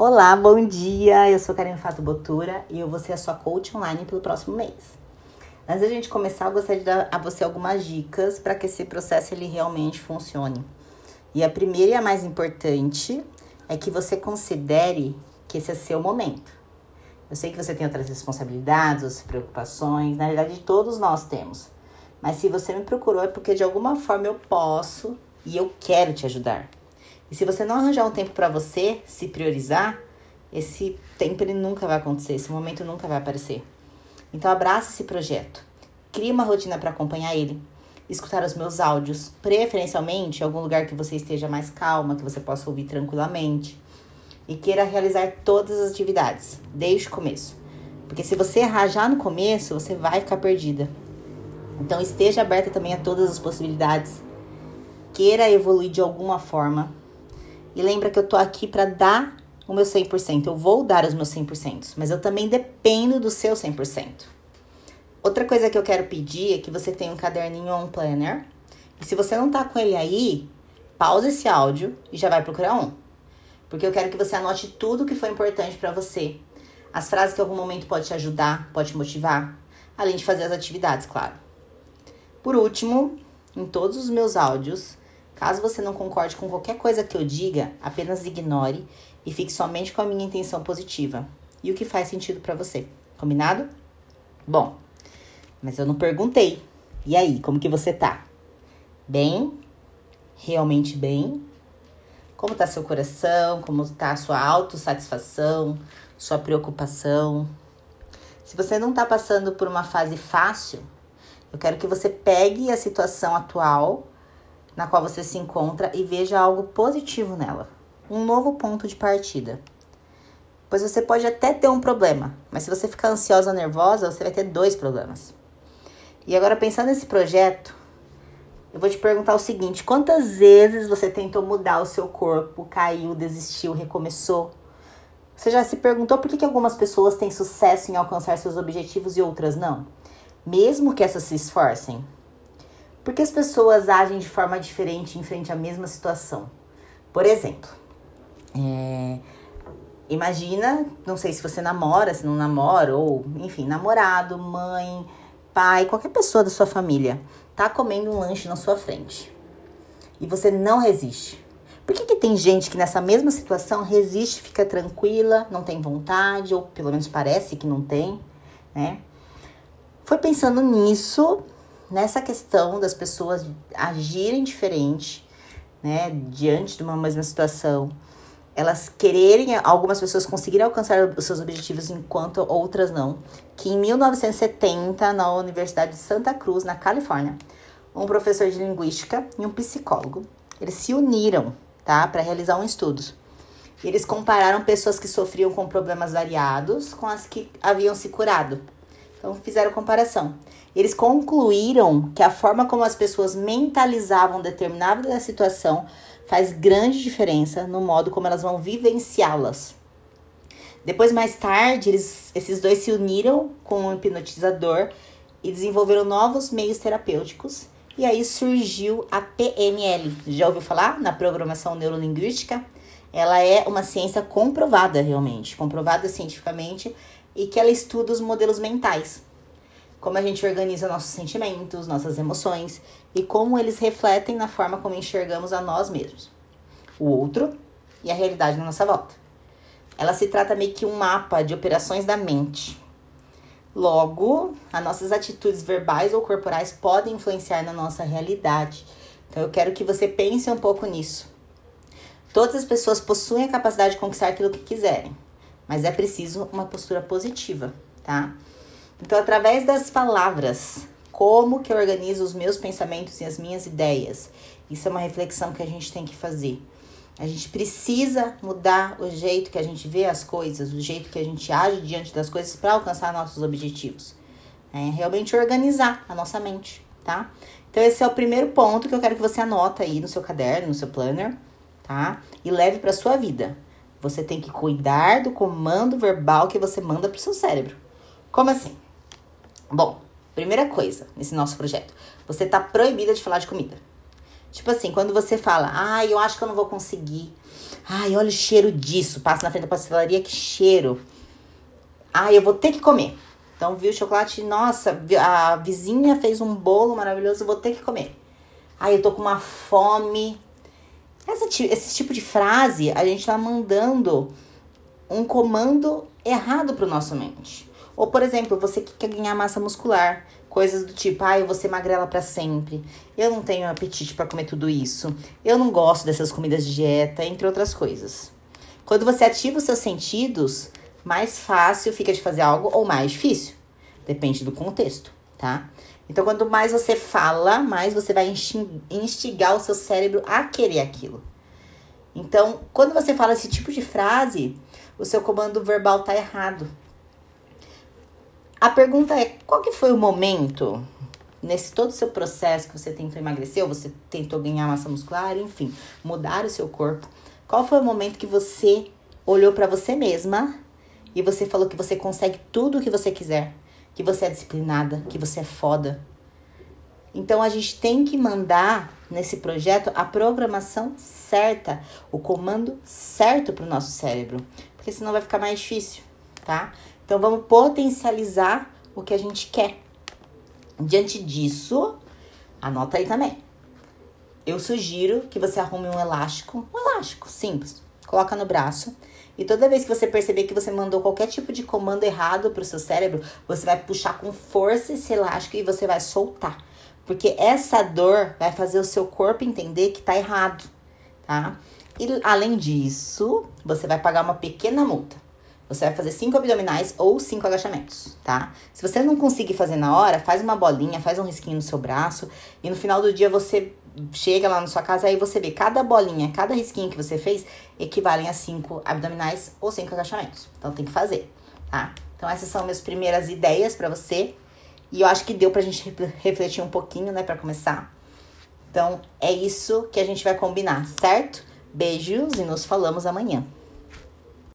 Olá, bom dia! Eu sou Karine Fato Botura e eu vou ser a sua coach online pelo próximo mês. Antes da gente começar, eu gostaria de dar a você algumas dicas para que esse processo ele realmente funcione. E a primeira e a mais importante é que você considere que esse é seu momento. Eu sei que você tem outras responsabilidades, outras preocupações, na verdade todos nós temos. Mas se você me procurou é porque de alguma forma eu posso e eu quero te ajudar. E se você não arranjar um tempo para você, se priorizar, esse tempo ele nunca vai acontecer, esse momento nunca vai aparecer. Então abraça esse projeto. Crie uma rotina para acompanhar ele. Escutar os meus áudios, preferencialmente em algum lugar que você esteja mais calma, que você possa ouvir tranquilamente. E queira realizar todas as atividades, desde o começo. Porque se você errar já no começo, você vai ficar perdida. Então esteja aberta também a todas as possibilidades. Queira evoluir de alguma forma. E lembra que eu tô aqui para dar o meu 100%. Eu vou dar os meus 100%, mas eu também dependo do seu 100%. Outra coisa que eu quero pedir é que você tenha um caderninho ou um planner. E se você não tá com ele aí, pausa esse áudio e já vai procurar um. Porque eu quero que você anote tudo que foi importante para você. As frases que em algum momento pode te ajudar, pode te motivar, além de fazer as atividades, claro. Por último, em todos os meus áudios, caso você não concorde com qualquer coisa que eu diga, apenas ignore e fique somente com a minha intenção positiva e o que faz sentido para você. Combinado? Bom, mas eu não perguntei. E aí, como que você tá? Bem? Realmente bem? Como tá seu coração? Como tá a sua autossatisfação? Sua preocupação? Se você não tá passando por uma fase fácil, eu quero que você pegue a situação atual na qual você se encontra e veja algo positivo nela, um novo ponto de partida. Pois você pode até ter um problema, mas se você ficar ansiosa nervosa, você vai ter dois problemas. E agora pensando nesse projeto, eu vou te perguntar o seguinte: quantas vezes você tentou mudar o seu corpo, caiu, desistiu, recomeçou? Você já se perguntou por que, que algumas pessoas têm sucesso em alcançar seus objetivos e outras não? mesmo que essas se esforcem? Porque as pessoas agem de forma diferente em frente à mesma situação. Por exemplo, é, imagina, não sei se você namora, se não namora, ou enfim, namorado, mãe, pai, qualquer pessoa da sua família, tá comendo um lanche na sua frente. E você não resiste. Por que, que tem gente que nessa mesma situação resiste, fica tranquila, não tem vontade, ou pelo menos parece que não tem, né? Foi pensando nisso, nessa questão das pessoas agirem diferente, né, diante de uma mesma situação. Elas quererem, algumas pessoas conseguirem alcançar os seus objetivos enquanto outras não. Que em 1970, na Universidade de Santa Cruz, na Califórnia, um professor de linguística e um psicólogo, eles se uniram, tá, para realizar um estudo. Eles compararam pessoas que sofriam com problemas variados com as que haviam se curado. Então fizeram comparação. Eles concluíram que a forma como as pessoas mentalizavam determinada situação faz grande diferença no modo como elas vão vivenciá-las. Depois, mais tarde, eles, esses dois se uniram com um hipnotizador e desenvolveram novos meios terapêuticos. E aí surgiu a PNL. Já ouviu falar na programação neurolinguística? Ela é uma ciência comprovada realmente, comprovada cientificamente e que ela estuda os modelos mentais. Como a gente organiza nossos sentimentos, nossas emoções e como eles refletem na forma como enxergamos a nós mesmos, o outro e a realidade na nossa volta. Ela se trata meio que um mapa de operações da mente. Logo, as nossas atitudes verbais ou corporais podem influenciar na nossa realidade. Então, eu quero que você pense um pouco nisso. Todas as pessoas possuem a capacidade de conquistar aquilo que quiserem mas é preciso uma postura positiva, tá? Então, através das palavras, como que eu organizo os meus pensamentos e as minhas ideias? Isso é uma reflexão que a gente tem que fazer. A gente precisa mudar o jeito que a gente vê as coisas, o jeito que a gente age diante das coisas para alcançar nossos objetivos. É realmente organizar a nossa mente, tá? Então, esse é o primeiro ponto que eu quero que você anota aí no seu caderno, no seu planner, tá? E leve para sua vida. Você tem que cuidar do comando verbal que você manda pro seu cérebro. Como assim? Bom, primeira coisa nesse nosso projeto, você tá proibida de falar de comida. Tipo assim, quando você fala, ah, eu acho que eu não vou conseguir. Ai, olha o cheiro disso. Passa na frente da pastelaria, que cheiro. Ai, eu vou ter que comer. Então, viu o chocolate, nossa, a vizinha fez um bolo maravilhoso, vou ter que comer. Ai, eu tô com uma fome. Essa, esse tipo de frase, a gente tá mandando um comando errado pro nosso mente. Ou, por exemplo, você que quer ganhar massa muscular. Coisas do tipo, ah, eu vou ser magrela para sempre. Eu não tenho apetite para comer tudo isso. Eu não gosto dessas comidas de dieta, entre outras coisas. Quando você ativa os seus sentidos, mais fácil fica de fazer algo ou mais difícil. Depende do contexto, tá? Então, quanto mais você fala, mais você vai instigar o seu cérebro a querer aquilo. Então, quando você fala esse tipo de frase, o seu comando verbal tá errado. A pergunta é: qual que foi o momento nesse todo o seu processo que você tentou emagrecer, ou você tentou ganhar massa muscular, enfim, mudar o seu corpo? Qual foi o momento que você olhou para você mesma e você falou que você consegue tudo o que você quiser, que você é disciplinada, que você é foda? Então a gente tem que mandar nesse projeto a programação certa, o comando certo para o nosso cérebro, porque senão vai ficar mais difícil, tá? Então vamos potencializar o que a gente quer. Diante disso, anota aí também. Eu sugiro que você arrume um elástico, um elástico simples, coloca no braço e toda vez que você perceber que você mandou qualquer tipo de comando errado para o seu cérebro, você vai puxar com força esse elástico e você vai soltar. Porque essa dor vai fazer o seu corpo entender que tá errado, tá? E além disso, você vai pagar uma pequena multa. Você vai fazer cinco abdominais ou cinco agachamentos, tá? Se você não conseguir fazer na hora, faz uma bolinha, faz um risquinho no seu braço e no final do dia você chega lá na sua casa aí você vê cada bolinha, cada risquinho que você fez equivalem a cinco abdominais ou cinco agachamentos. Então tem que fazer, tá? Então essas são minhas primeiras ideias para você e eu acho que deu pra gente refletir um pouquinho, né, para começar. Então é isso que a gente vai combinar, certo? Beijos e nos falamos amanhã.